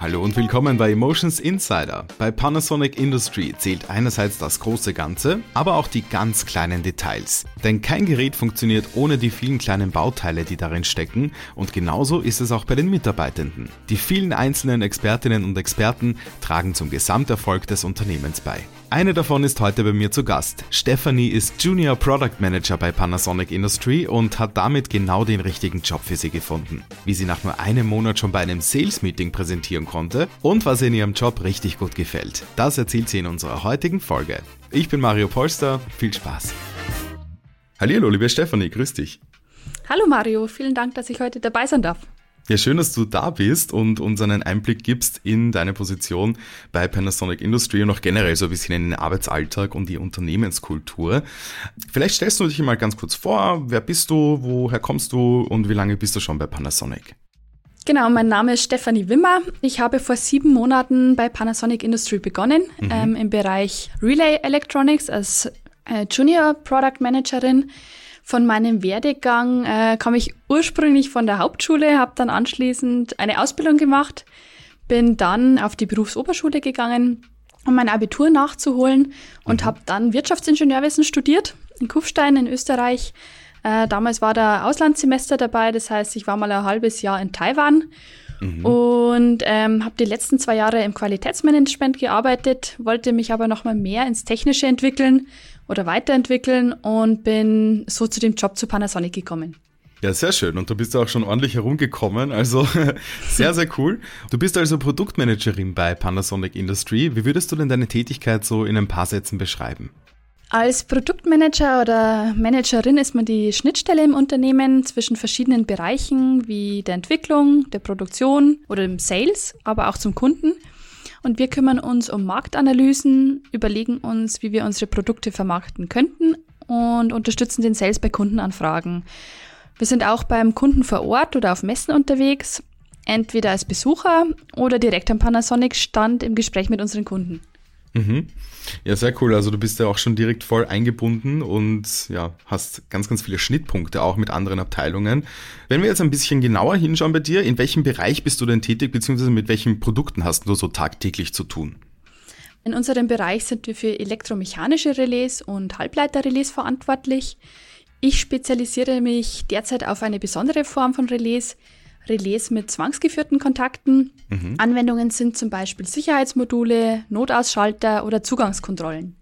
Hallo und willkommen bei Emotions Insider. Bei Panasonic Industry zählt einerseits das große Ganze, aber auch die ganz kleinen Details. Denn kein Gerät funktioniert ohne die vielen kleinen Bauteile, die darin stecken und genauso ist es auch bei den Mitarbeitenden. Die vielen einzelnen Expertinnen und Experten tragen zum Gesamterfolg des Unternehmens bei. Eine davon ist heute bei mir zu Gast. Stephanie ist Junior Product Manager bei Panasonic Industry und hat damit genau den richtigen Job für sie gefunden. Wie sie nach nur einem Monat schon bei einem Sales Meeting präsentieren konnte und was ihr in ihrem Job richtig gut gefällt. Das erzählt sie in unserer heutigen Folge. Ich bin Mario Polster, viel Spaß. Hallo, liebe Stephanie, grüß dich. Hallo Mario, vielen Dank, dass ich heute dabei sein darf. Ja, schön, dass du da bist und uns einen Einblick gibst in deine Position bei Panasonic Industry und auch generell so ein bisschen in den Arbeitsalltag und die Unternehmenskultur. Vielleicht stellst du dich mal ganz kurz vor. Wer bist du? Woher kommst du? Und wie lange bist du schon bei Panasonic? Genau, mein Name ist Stefanie Wimmer. Ich habe vor sieben Monaten bei Panasonic Industry begonnen, mhm. ähm, im Bereich Relay Electronics als äh, Junior Product Managerin. Von meinem Werdegang äh, kam ich ursprünglich von der Hauptschule, habe dann anschließend eine Ausbildung gemacht, bin dann auf die Berufsoberschule gegangen, um mein Abitur nachzuholen und mhm. habe dann Wirtschaftsingenieurwesen studiert in Kufstein in Österreich. Äh, damals war da Auslandssemester dabei, das heißt, ich war mal ein halbes Jahr in Taiwan mhm. und ähm, habe die letzten zwei Jahre im Qualitätsmanagement gearbeitet, wollte mich aber noch mal mehr ins Technische entwickeln oder weiterentwickeln und bin so zu dem Job zu Panasonic gekommen. Ja, sehr schön. Und du bist auch schon ordentlich herumgekommen. Also sehr, sehr cool. Du bist also Produktmanagerin bei Panasonic Industry. Wie würdest du denn deine Tätigkeit so in ein paar Sätzen beschreiben? Als Produktmanager oder Managerin ist man die Schnittstelle im Unternehmen zwischen verschiedenen Bereichen wie der Entwicklung, der Produktion oder dem Sales, aber auch zum Kunden. Und wir kümmern uns um Marktanalysen, überlegen uns, wie wir unsere Produkte vermarkten könnten und unterstützen den Sales bei Kundenanfragen. Wir sind auch beim Kunden vor Ort oder auf Messen unterwegs, entweder als Besucher oder direkt am Panasonic-Stand im Gespräch mit unseren Kunden. Mhm. Ja, sehr cool. Also du bist ja auch schon direkt voll eingebunden und ja, hast ganz, ganz viele Schnittpunkte auch mit anderen Abteilungen. Wenn wir jetzt ein bisschen genauer hinschauen bei dir, in welchem Bereich bist du denn tätig, beziehungsweise mit welchen Produkten hast du so tagtäglich zu tun? In unserem Bereich sind wir für elektromechanische Relais und Halbleiterrelais verantwortlich. Ich spezialisiere mich derzeit auf eine besondere Form von Relais, Relais mit zwangsgeführten Kontakten. Mhm. Anwendungen sind zum Beispiel Sicherheitsmodule, Notausschalter oder Zugangskontrollen.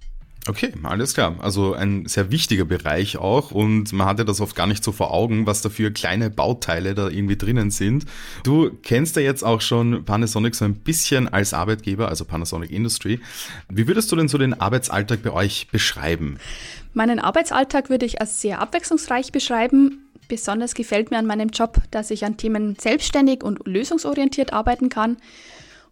Okay, alles klar. Also ein sehr wichtiger Bereich auch und man hatte das oft gar nicht so vor Augen, was da für kleine Bauteile da irgendwie drinnen sind. Du kennst ja jetzt auch schon Panasonic so ein bisschen als Arbeitgeber, also Panasonic Industry. Wie würdest du denn so den Arbeitsalltag bei euch beschreiben? Meinen Arbeitsalltag würde ich als sehr abwechslungsreich beschreiben. Besonders gefällt mir an meinem Job, dass ich an Themen selbstständig und lösungsorientiert arbeiten kann.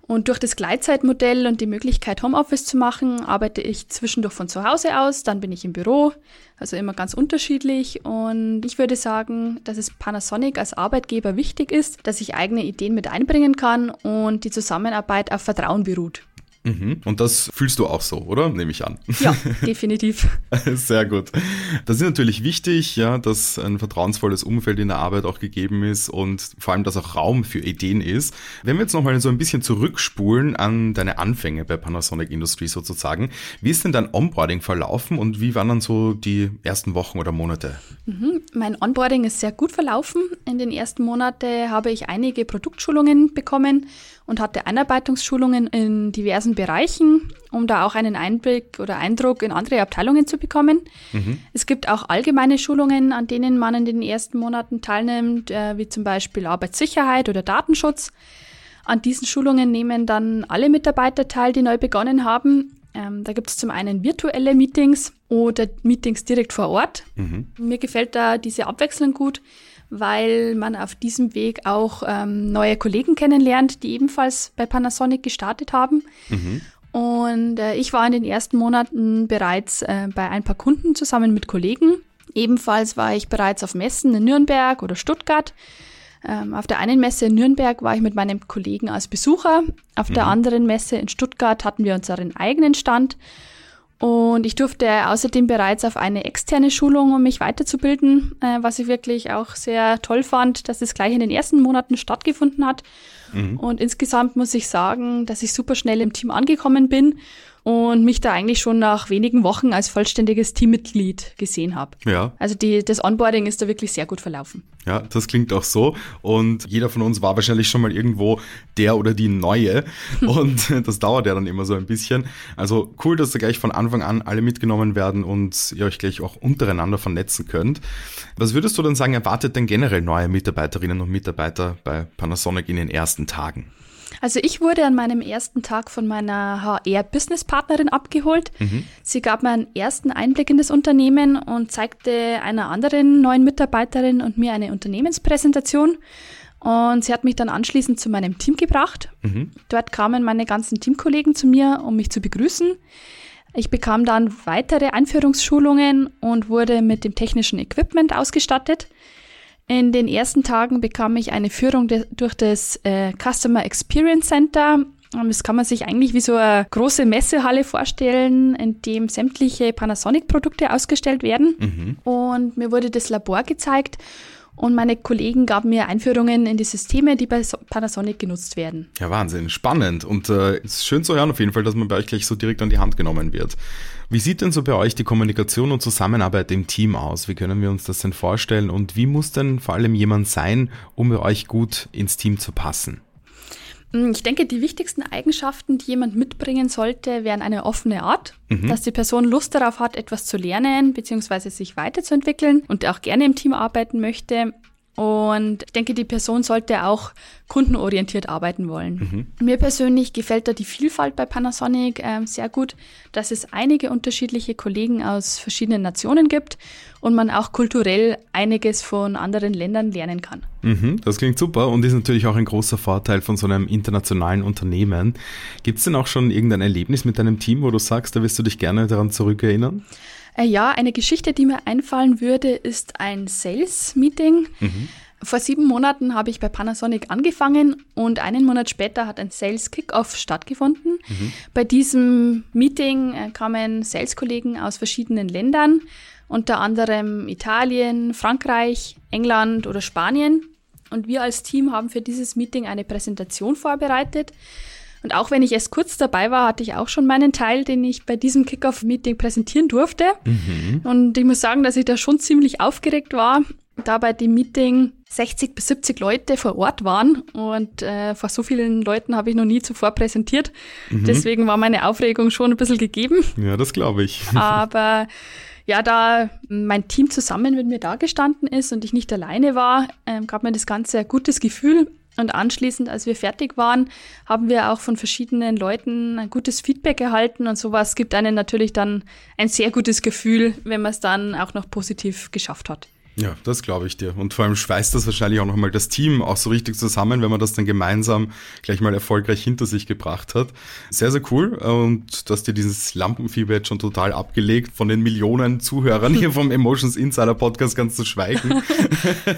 Und durch das Gleitzeitmodell und die Möglichkeit, Homeoffice zu machen, arbeite ich zwischendurch von zu Hause aus, dann bin ich im Büro, also immer ganz unterschiedlich. Und ich würde sagen, dass es Panasonic als Arbeitgeber wichtig ist, dass ich eigene Ideen mit einbringen kann und die Zusammenarbeit auf Vertrauen beruht. Mhm. Und das fühlst du auch so, oder? Nehme ich an. Ja, definitiv. Sehr gut. Das ist natürlich wichtig, ja, dass ein vertrauensvolles Umfeld in der Arbeit auch gegeben ist und vor allem, dass auch Raum für Ideen ist. Wenn wir jetzt nochmal so ein bisschen zurückspulen an deine Anfänge bei Panasonic Industries sozusagen, wie ist denn dein Onboarding verlaufen und wie waren dann so die ersten Wochen oder Monate? Mhm. Mein Onboarding ist sehr gut verlaufen. In den ersten Monaten habe ich einige Produktschulungen bekommen und hatte Einarbeitungsschulungen in diversen Bereichen, um da auch einen Einblick oder Eindruck in andere Abteilungen zu bekommen. Mhm. Es gibt auch allgemeine Schulungen, an denen man in den ersten Monaten teilnimmt, äh, wie zum Beispiel Arbeitssicherheit oder Datenschutz. An diesen Schulungen nehmen dann alle Mitarbeiter teil, die neu begonnen haben. Ähm, da gibt es zum einen virtuelle Meetings oder Meetings direkt vor Ort. Mhm. Mir gefällt da diese Abwechslung gut weil man auf diesem Weg auch ähm, neue Kollegen kennenlernt, die ebenfalls bei Panasonic gestartet haben. Mhm. Und äh, ich war in den ersten Monaten bereits äh, bei ein paar Kunden zusammen mit Kollegen. Ebenfalls war ich bereits auf Messen in Nürnberg oder Stuttgart. Ähm, auf der einen Messe in Nürnberg war ich mit meinem Kollegen als Besucher. Auf mhm. der anderen Messe in Stuttgart hatten wir unseren eigenen Stand. Und ich durfte außerdem bereits auf eine externe Schulung, um mich weiterzubilden, äh, was ich wirklich auch sehr toll fand, dass es gleich in den ersten Monaten stattgefunden hat. Mhm. Und insgesamt muss ich sagen, dass ich super schnell im Team angekommen bin und mich da eigentlich schon nach wenigen Wochen als vollständiges Teammitglied gesehen habe. Ja. Also die, das Onboarding ist da wirklich sehr gut verlaufen. Ja, das klingt auch so. Und jeder von uns war wahrscheinlich schon mal irgendwo der oder die Neue. Und das dauert ja dann immer so ein bisschen. Also cool, dass da gleich von Anfang an alle mitgenommen werden und ihr euch gleich auch untereinander vernetzen könnt. Was würdest du denn sagen, erwartet denn generell neue Mitarbeiterinnen und Mitarbeiter bei Panasonic in den ersten Tagen? Also ich wurde an meinem ersten Tag von meiner HR-Business-Partnerin abgeholt. Mhm. Sie gab mir einen ersten Einblick in das Unternehmen und zeigte einer anderen neuen Mitarbeiterin und mir eine Unternehmenspräsentation. Und sie hat mich dann anschließend zu meinem Team gebracht. Mhm. Dort kamen meine ganzen Teamkollegen zu mir, um mich zu begrüßen. Ich bekam dann weitere Einführungsschulungen und wurde mit dem technischen Equipment ausgestattet. In den ersten Tagen bekam ich eine Führung durch das äh, Customer Experience Center. Das kann man sich eigentlich wie so eine große Messehalle vorstellen, in dem sämtliche Panasonic-Produkte ausgestellt werden. Mhm. Und mir wurde das Labor gezeigt und meine Kollegen gaben mir Einführungen in die Systeme, die bei Panasonic genutzt werden. Ja, Wahnsinn, spannend. Und äh, ist schön zu hören auf jeden Fall, dass man bei euch gleich so direkt an die Hand genommen wird. Wie sieht denn so bei euch die Kommunikation und Zusammenarbeit im Team aus? Wie können wir uns das denn vorstellen? Und wie muss denn vor allem jemand sein, um bei euch gut ins Team zu passen? Hm, ich denke, die wichtigsten Eigenschaften, die jemand mitbringen sollte, wären eine offene Art, mhm. dass die Person Lust darauf hat, etwas zu lernen bzw. sich weiterzuentwickeln und auch gerne im Team arbeiten möchte und ich denke, die Person sollte auch kundenorientiert arbeiten wollen. Mhm. Mir persönlich gefällt da die Vielfalt bei Panasonic äh, sehr gut, dass es einige unterschiedliche Kollegen aus verschiedenen Nationen gibt und man auch kulturell einiges von anderen Ländern lernen kann. Mhm, das klingt super und ist natürlich auch ein großer Vorteil von so einem internationalen Unternehmen. Gibt es denn auch schon irgendein Erlebnis mit deinem Team, wo du sagst, da wirst du dich gerne daran zurückerinnern? Äh, ja, eine Geschichte, die mir einfallen würde, ist ein Sales-Meeting. Mhm. Vor sieben Monaten habe ich bei Panasonic angefangen und einen Monat später hat ein Sales Kickoff stattgefunden. Mhm. Bei diesem Meeting äh, kamen Sales-Kollegen aus verschiedenen Ländern, unter anderem Italien, Frankreich, England oder Spanien. Und wir als Team haben für dieses Meeting eine Präsentation vorbereitet. Und auch wenn ich erst kurz dabei war, hatte ich auch schon meinen Teil, den ich bei diesem Kickoff-Meeting präsentieren durfte. Mhm. Und ich muss sagen, dass ich da schon ziemlich aufgeregt war, da bei dem Meeting 60 bis 70 Leute vor Ort waren und äh, vor so vielen Leuten habe ich noch nie zuvor präsentiert. Mhm. Deswegen war meine Aufregung schon ein bisschen gegeben. Ja, das glaube ich. Aber ja, da mein Team zusammen mit mir dagestanden ist und ich nicht alleine war, ähm, gab mir das Ganze ein gutes Gefühl. Und anschließend, als wir fertig waren, haben wir auch von verschiedenen Leuten ein gutes Feedback erhalten und sowas gibt einen natürlich dann ein sehr gutes Gefühl, wenn man es dann auch noch positiv geschafft hat. Ja, das glaube ich dir. Und vor allem schweißt das wahrscheinlich auch nochmal das Team auch so richtig zusammen, wenn man das dann gemeinsam gleich mal erfolgreich hinter sich gebracht hat. Sehr, sehr cool. Und dass dir dieses Lampenfieber jetzt schon total abgelegt von den Millionen Zuhörern hier vom Emotions Insider Podcast ganz zu schweigen.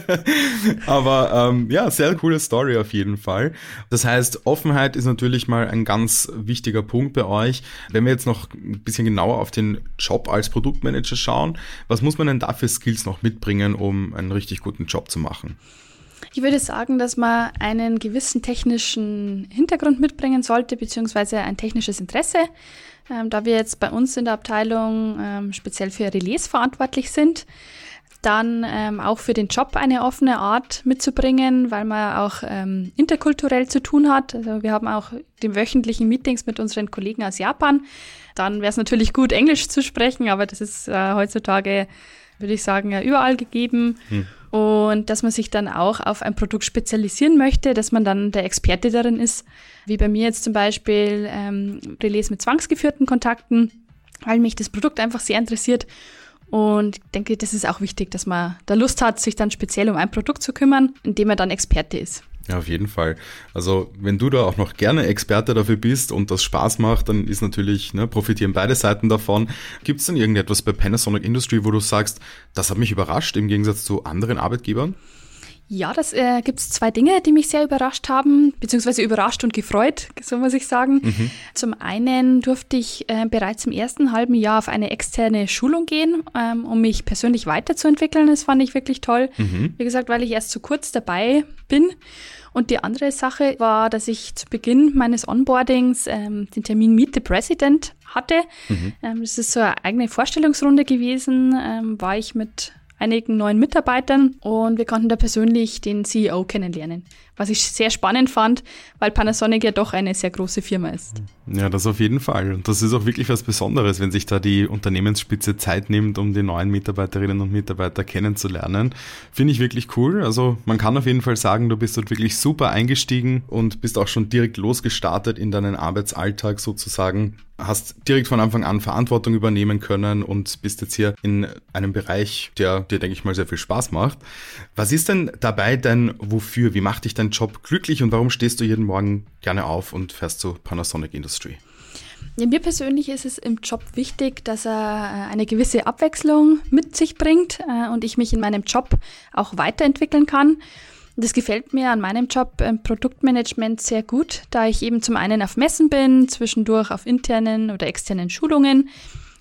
Aber ähm, ja, sehr coole Story auf jeden Fall. Das heißt, Offenheit ist natürlich mal ein ganz wichtiger Punkt bei euch. Wenn wir jetzt noch ein bisschen genauer auf den Job als Produktmanager schauen, was muss man denn da für Skills noch mitbringen? Mitbringen, um einen richtig guten Job zu machen? Ich würde sagen, dass man einen gewissen technischen Hintergrund mitbringen sollte, beziehungsweise ein technisches Interesse. Ähm, da wir jetzt bei uns in der Abteilung ähm, speziell für Relais verantwortlich sind, dann ähm, auch für den Job eine offene Art mitzubringen, weil man auch ähm, interkulturell zu tun hat. Also wir haben auch die wöchentlichen Meetings mit unseren Kollegen aus Japan. Dann wäre es natürlich gut, Englisch zu sprechen, aber das ist äh, heutzutage würde ich sagen, ja überall gegeben. Hm. Und dass man sich dann auch auf ein Produkt spezialisieren möchte, dass man dann der Experte darin ist. Wie bei mir jetzt zum Beispiel ähm, Relais mit zwangsgeführten Kontakten, weil mich das Produkt einfach sehr interessiert. Und ich denke, das ist auch wichtig, dass man da Lust hat, sich dann speziell um ein Produkt zu kümmern, indem er dann Experte ist. Ja, auf jeden Fall. Also wenn du da auch noch gerne Experte dafür bist und das Spaß macht, dann ist natürlich, ne, profitieren beide Seiten davon. Gibt es denn irgendetwas bei Panasonic Industry, wo du sagst, das hat mich überrascht im Gegensatz zu anderen Arbeitgebern? Ja, das äh, gibt es zwei Dinge, die mich sehr überrascht haben, beziehungsweise überrascht und gefreut, so muss ich sagen. Mhm. Zum einen durfte ich äh, bereits im ersten halben Jahr auf eine externe Schulung gehen, ähm, um mich persönlich weiterzuentwickeln. Das fand ich wirklich toll. Mhm. Wie gesagt, weil ich erst zu kurz dabei bin. Und die andere Sache war, dass ich zu Beginn meines Onboardings ähm, den Termin Meet the President hatte. Mhm. Ähm, das ist so eine eigene Vorstellungsrunde gewesen. Ähm, war ich mit einigen neuen Mitarbeitern und wir konnten da persönlich den CEO kennenlernen. Was ich sehr spannend fand, weil Panasonic ja doch eine sehr große Firma ist. Ja, das auf jeden Fall. Und das ist auch wirklich was Besonderes, wenn sich da die Unternehmensspitze Zeit nimmt, um die neuen Mitarbeiterinnen und Mitarbeiter kennenzulernen. Finde ich wirklich cool. Also man kann auf jeden Fall sagen, du bist dort wirklich super eingestiegen und bist auch schon direkt losgestartet in deinen Arbeitsalltag sozusagen hast direkt von Anfang an Verantwortung übernehmen können und bist jetzt hier in einem Bereich, der dir, denke ich mal, sehr viel Spaß macht. Was ist denn dabei dein Wofür? Wie macht dich dein Job glücklich und warum stehst du jeden Morgen gerne auf und fährst zu Panasonic Industry? Ja, mir persönlich ist es im Job wichtig, dass er äh, eine gewisse Abwechslung mit sich bringt äh, und ich mich in meinem Job auch weiterentwickeln kann. Das gefällt mir an meinem Job im Produktmanagement sehr gut, da ich eben zum einen auf Messen bin, zwischendurch auf internen oder externen Schulungen.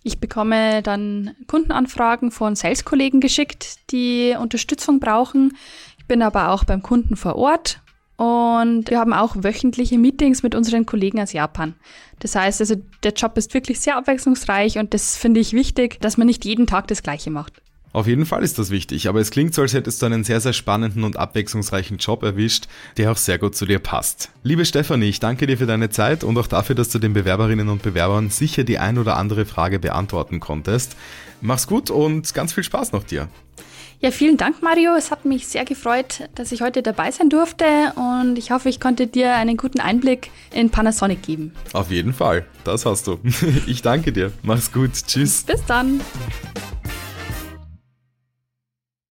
Ich bekomme dann Kundenanfragen von Sales-Kollegen geschickt, die Unterstützung brauchen. Ich bin aber auch beim Kunden vor Ort und wir haben auch wöchentliche Meetings mit unseren Kollegen aus Japan. Das heißt also, der Job ist wirklich sehr abwechslungsreich und das finde ich wichtig, dass man nicht jeden Tag das Gleiche macht. Auf jeden Fall ist das wichtig, aber es klingt so, als hättest du einen sehr, sehr spannenden und abwechslungsreichen Job erwischt, der auch sehr gut zu dir passt. Liebe Stefanie, ich danke dir für deine Zeit und auch dafür, dass du den Bewerberinnen und Bewerbern sicher die ein oder andere Frage beantworten konntest. Mach's gut und ganz viel Spaß noch dir. Ja, vielen Dank, Mario. Es hat mich sehr gefreut, dass ich heute dabei sein durfte und ich hoffe, ich konnte dir einen guten Einblick in Panasonic geben. Auf jeden Fall, das hast du. Ich danke dir. Mach's gut. Tschüss. Bis dann.